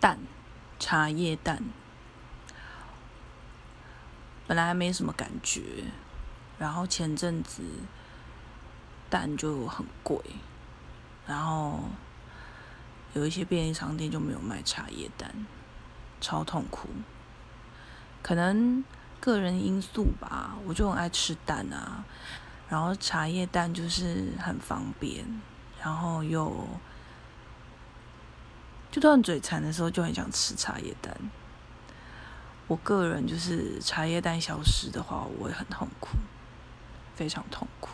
蛋，茶叶蛋，本来没什么感觉，然后前阵子蛋就很贵，然后有一些便利商店就没有卖茶叶蛋，超痛苦。可能个人因素吧，我就很爱吃蛋啊，然后茶叶蛋就是很方便，然后又就算嘴馋的时候就很想吃茶叶蛋。我个人就是茶叶蛋消失的话，我会很痛苦，非常痛苦。